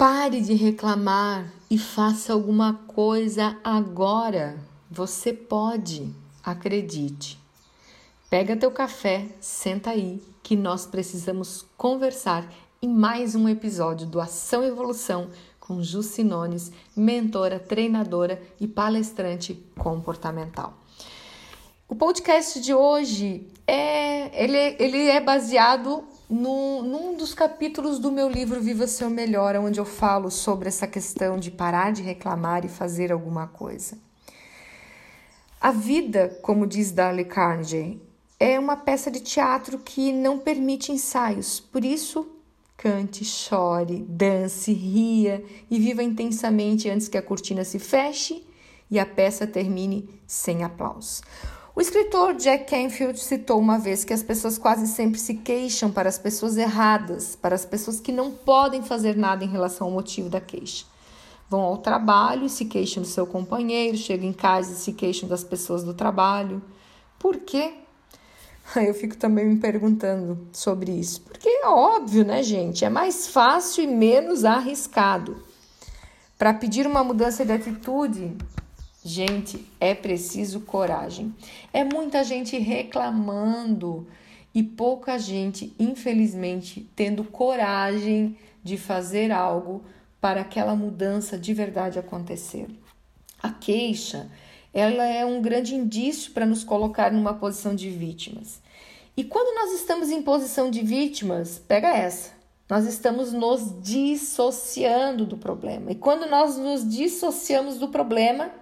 Pare de reclamar e faça alguma coisa agora. Você pode, acredite. Pega teu café, senta aí, que nós precisamos conversar em mais um episódio do Ação Evolução com Jucinones, mentora, treinadora e palestrante comportamental. O podcast de hoje é ele, ele é baseado no, num dos capítulos do meu livro Viva Seu Melhor, onde eu falo sobre essa questão de parar de reclamar e fazer alguma coisa. A vida, como diz Dale Carnegie, é uma peça de teatro que não permite ensaios. Por isso, cante, chore, dance, ria e viva intensamente antes que a cortina se feche e a peça termine sem aplausos. O escritor Jack Canfield citou uma vez que as pessoas quase sempre se queixam para as pessoas erradas, para as pessoas que não podem fazer nada em relação ao motivo da queixa. Vão ao trabalho e se queixam do seu companheiro, chegam em casa e se queixam das pessoas do trabalho. Por quê? Eu fico também me perguntando sobre isso. Porque é óbvio, né, gente? É mais fácil e menos arriscado. Para pedir uma mudança de atitude, Gente, é preciso coragem. É muita gente reclamando e pouca gente, infelizmente, tendo coragem de fazer algo para aquela mudança de verdade acontecer. A queixa, ela é um grande indício para nos colocar numa posição de vítimas. E quando nós estamos em posição de vítimas, pega essa. Nós estamos nos dissociando do problema. E quando nós nos dissociamos do problema,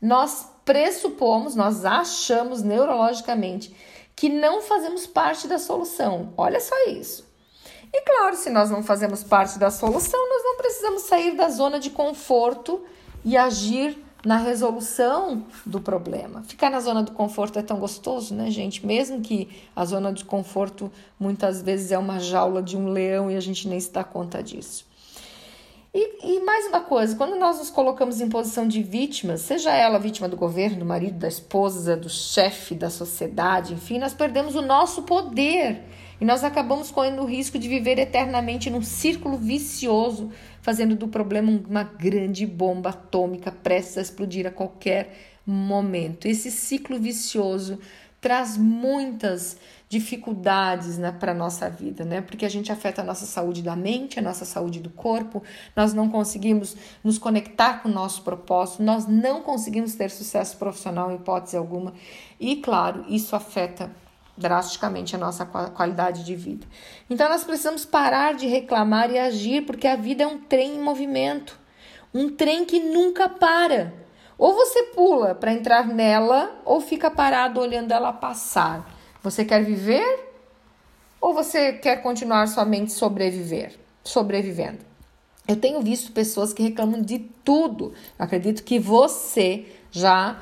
nós pressupomos, nós achamos neurologicamente que não fazemos parte da solução. Olha só isso. E claro, se nós não fazemos parte da solução, nós não precisamos sair da zona de conforto e agir na resolução do problema. Ficar na zona do conforto é tão gostoso, né, gente? Mesmo que a zona de conforto muitas vezes é uma jaula de um leão e a gente nem se dá conta disso. E, e, mais uma coisa, quando nós nos colocamos em posição de vítima, seja ela vítima do governo, do marido, da esposa, do chefe, da sociedade, enfim, nós perdemos o nosso poder e nós acabamos correndo o risco de viver eternamente num círculo vicioso, fazendo do problema uma grande bomba atômica prestes a explodir a qualquer momento. Esse ciclo vicioso traz muitas dificuldades né, para a nossa vida, né? Porque a gente afeta a nossa saúde da mente, a nossa saúde do corpo, nós não conseguimos nos conectar com o nosso propósito, nós não conseguimos ter sucesso profissional em hipótese alguma. E, claro, isso afeta drasticamente a nossa qualidade de vida. Então, nós precisamos parar de reclamar e agir, porque a vida é um trem em movimento um trem que nunca para. Ou você pula para entrar nela, ou fica parado olhando ela passar. Você quer viver ou você quer continuar somente sobreviver, sobrevivendo? Eu tenho visto pessoas que reclamam de tudo. Eu acredito que você já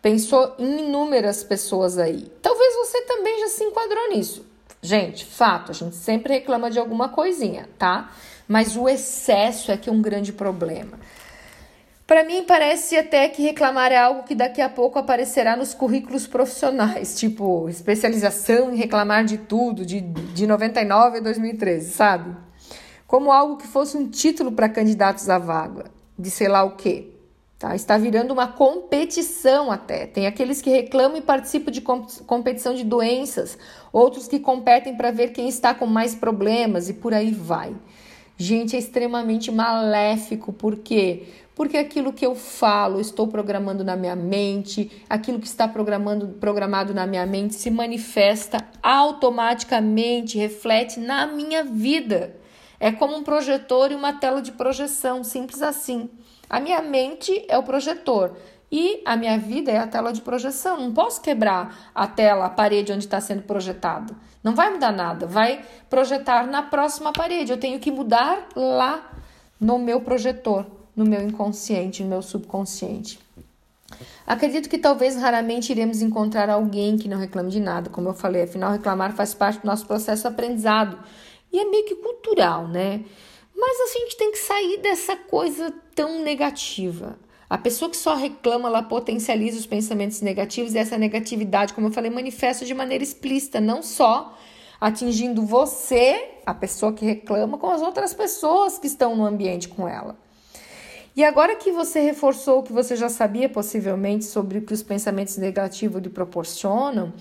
pensou em inúmeras pessoas aí. Talvez você também já se enquadrou nisso. Gente, fato, a gente sempre reclama de alguma coisinha, tá? Mas o excesso é que é um grande problema. Para mim, parece até que reclamar é algo que daqui a pouco aparecerá nos currículos profissionais, tipo especialização em reclamar de tudo, de, de 99 a 2013, sabe? Como algo que fosse um título para candidatos à vaga, de sei lá o quê. Tá? Está virando uma competição até. Tem aqueles que reclamam e participam de competição de doenças, outros que competem para ver quem está com mais problemas e por aí vai. Gente, é extremamente maléfico, por quê? Porque aquilo que eu falo, estou programando na minha mente, aquilo que está programando, programado na minha mente se manifesta automaticamente, reflete na minha vida. É como um projetor e uma tela de projeção, simples assim. A minha mente é o projetor e a minha vida é a tela de projeção. Não posso quebrar a tela, a parede onde está sendo projetado. Não vai mudar nada. Vai projetar na próxima parede. Eu tenho que mudar lá no meu projetor, no meu inconsciente, no meu subconsciente. Acredito que talvez raramente iremos encontrar alguém que não reclame de nada, como eu falei, afinal, reclamar faz parte do nosso processo aprendizado e é meio que cultural, né? Mas assim, a gente tem que sair dessa coisa tão negativa. A pessoa que só reclama, ela potencializa os pensamentos negativos e essa negatividade, como eu falei, manifesta de maneira explícita, não só atingindo você, a pessoa que reclama com as outras pessoas que estão no ambiente com ela. E agora que você reforçou o que você já sabia possivelmente sobre o que os pensamentos negativos lhe proporcionam,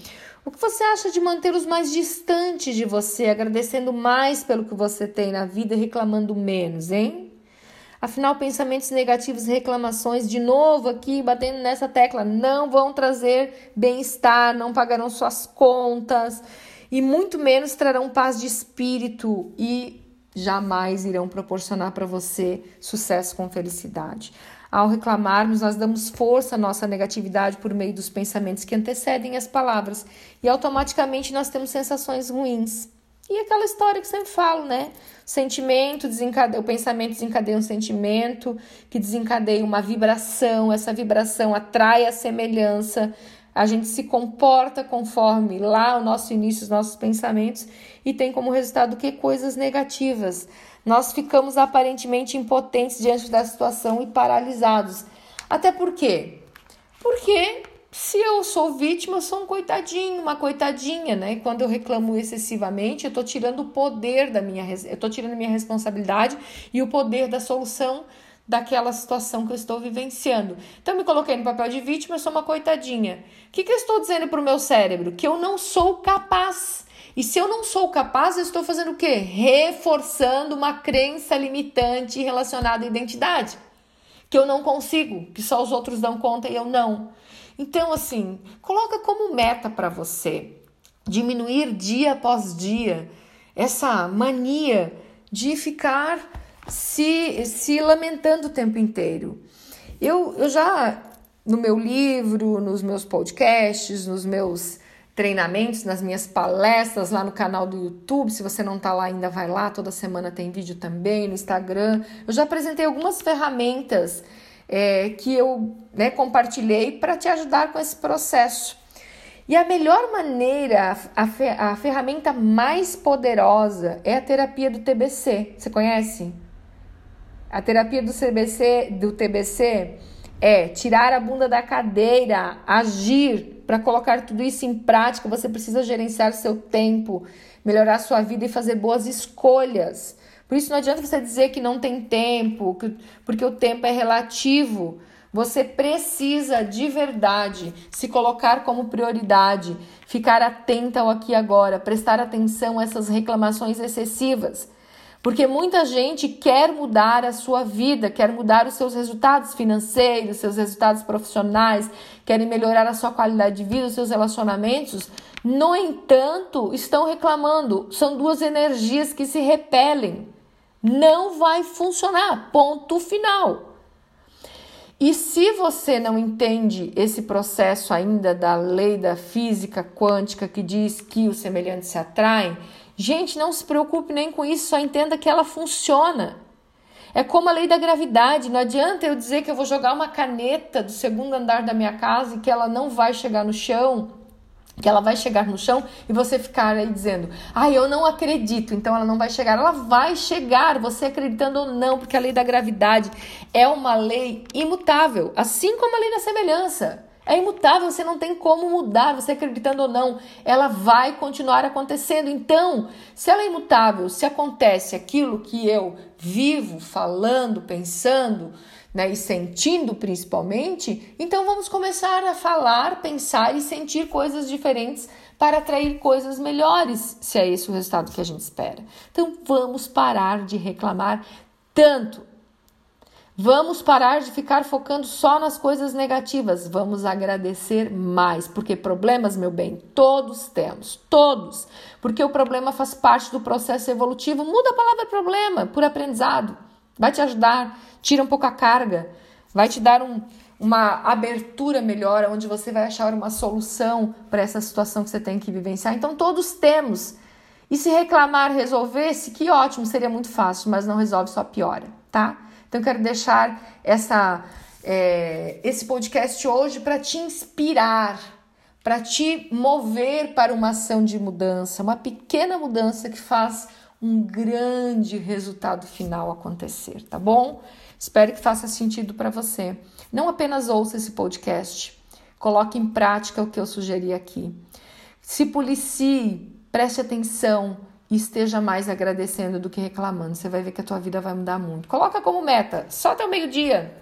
o que você acha de mantê-los mais distantes de você, agradecendo mais pelo que você tem na vida e reclamando menos, hein? Afinal, pensamentos negativos e reclamações, de novo aqui batendo nessa tecla, não vão trazer bem-estar, não pagarão suas contas e muito menos trarão paz de espírito e jamais irão proporcionar para você sucesso com felicidade. Ao reclamarmos, nós damos força à nossa negatividade por meio dos pensamentos que antecedem as palavras e automaticamente nós temos sensações ruins. E aquela história que sempre falo, né? Sentimento desencadeia, o pensamento desencadeia um sentimento, que desencadeia uma vibração, essa vibração atrai a semelhança, a gente se comporta conforme lá o nosso início, os nossos pensamentos, e tem como resultado que coisas negativas. Nós ficamos aparentemente impotentes diante da situação e paralisados. Até por quê? Porque se eu sou vítima, eu sou um coitadinho, uma coitadinha, né? E quando eu reclamo excessivamente, eu tô tirando o poder da minha, eu tô tirando a minha responsabilidade e o poder da solução daquela situação que eu estou vivenciando. Então, eu me coloquei no papel de vítima, eu sou uma coitadinha. O que, que eu estou dizendo para o meu cérebro? Que eu não sou capaz. E se eu não sou capaz, eu estou fazendo o quê? Reforçando uma crença limitante relacionada à identidade. Que eu não consigo, que só os outros dão conta e eu não. Então, assim, coloca como meta para você diminuir dia após dia essa mania de ficar se, se lamentando o tempo inteiro. Eu, eu já, no meu livro, nos meus podcasts, nos meus treinamentos, nas minhas palestras lá no canal do YouTube. Se você não está lá ainda, vai lá. Toda semana tem vídeo também no Instagram. Eu já apresentei algumas ferramentas é, que eu né, compartilhei para te ajudar com esse processo. E a melhor maneira, a, a ferramenta mais poderosa é a terapia do TBC. Você conhece? A terapia do CBC, do TBC é tirar a bunda da cadeira, agir para colocar tudo isso em prática. Você precisa gerenciar seu tempo, melhorar sua vida e fazer boas escolhas. Por isso não adianta você dizer que não tem tempo, porque o tempo é relativo. Você precisa de verdade se colocar como prioridade, ficar atenta ao aqui e agora, prestar atenção a essas reclamações excessivas. Porque muita gente quer mudar a sua vida, quer mudar os seus resultados financeiros, seus resultados profissionais, querem melhorar a sua qualidade de vida, os seus relacionamentos. No entanto, estão reclamando. São duas energias que se repelem. Não vai funcionar. Ponto final. E se você não entende esse processo ainda da lei da física quântica que diz que os semelhantes se atraem, Gente, não se preocupe nem com isso, só entenda que ela funciona. É como a lei da gravidade, não adianta eu dizer que eu vou jogar uma caneta do segundo andar da minha casa e que ela não vai chegar no chão, que ela vai chegar no chão e você ficar aí dizendo, ah, eu não acredito, então ela não vai chegar. Ela vai chegar, você acreditando ou não, porque a lei da gravidade é uma lei imutável, assim como a lei da semelhança. É imutável, você não tem como mudar, você acreditando ou não, ela vai continuar acontecendo. Então, se ela é imutável, se acontece aquilo que eu vivo, falando, pensando, né, e sentindo principalmente, então vamos começar a falar, pensar e sentir coisas diferentes para atrair coisas melhores, se é esse o resultado que a gente espera. Então vamos parar de reclamar tanto Vamos parar de ficar focando só nas coisas negativas, vamos agradecer mais, porque problemas, meu bem, todos temos, todos. Porque o problema faz parte do processo evolutivo. Muda a palavra problema por aprendizado, vai te ajudar, tira um pouco a carga, vai te dar um, uma abertura melhor, onde você vai achar uma solução para essa situação que você tem que vivenciar. Então, todos temos. E se reclamar resolvesse, que ótimo, seria muito fácil, mas não resolve, só piora, tá? Então, eu quero deixar essa, é, esse podcast hoje para te inspirar, para te mover para uma ação de mudança, uma pequena mudança que faz um grande resultado final acontecer, tá bom? Espero que faça sentido para você. Não apenas ouça esse podcast, coloque em prática o que eu sugeri aqui. Se policie, preste atenção e esteja mais agradecendo do que reclamando. Você vai ver que a tua vida vai mudar muito. Coloca como meta, só até o meio-dia.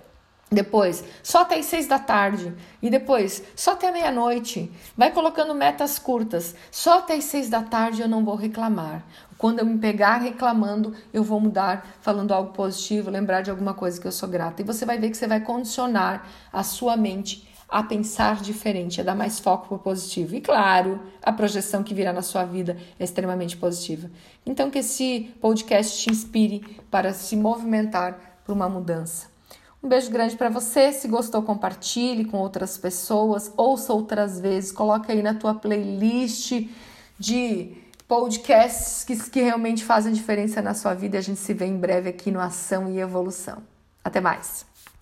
Depois, só até as seis da tarde. E depois, só até meia-noite. Vai colocando metas curtas. Só até as seis da tarde eu não vou reclamar. Quando eu me pegar reclamando, eu vou mudar, falando algo positivo, lembrar de alguma coisa que eu sou grata. E você vai ver que você vai condicionar a sua mente a pensar diferente, a dar mais foco para o positivo. E claro, a projeção que virá na sua vida é extremamente positiva. Então, que esse podcast te inspire para se movimentar para uma mudança. Um beijo grande para você. Se gostou, compartilhe com outras pessoas, ouça outras vezes, coloque aí na tua playlist de podcasts que, que realmente fazem diferença na sua vida. A gente se vê em breve aqui no Ação e Evolução. Até mais!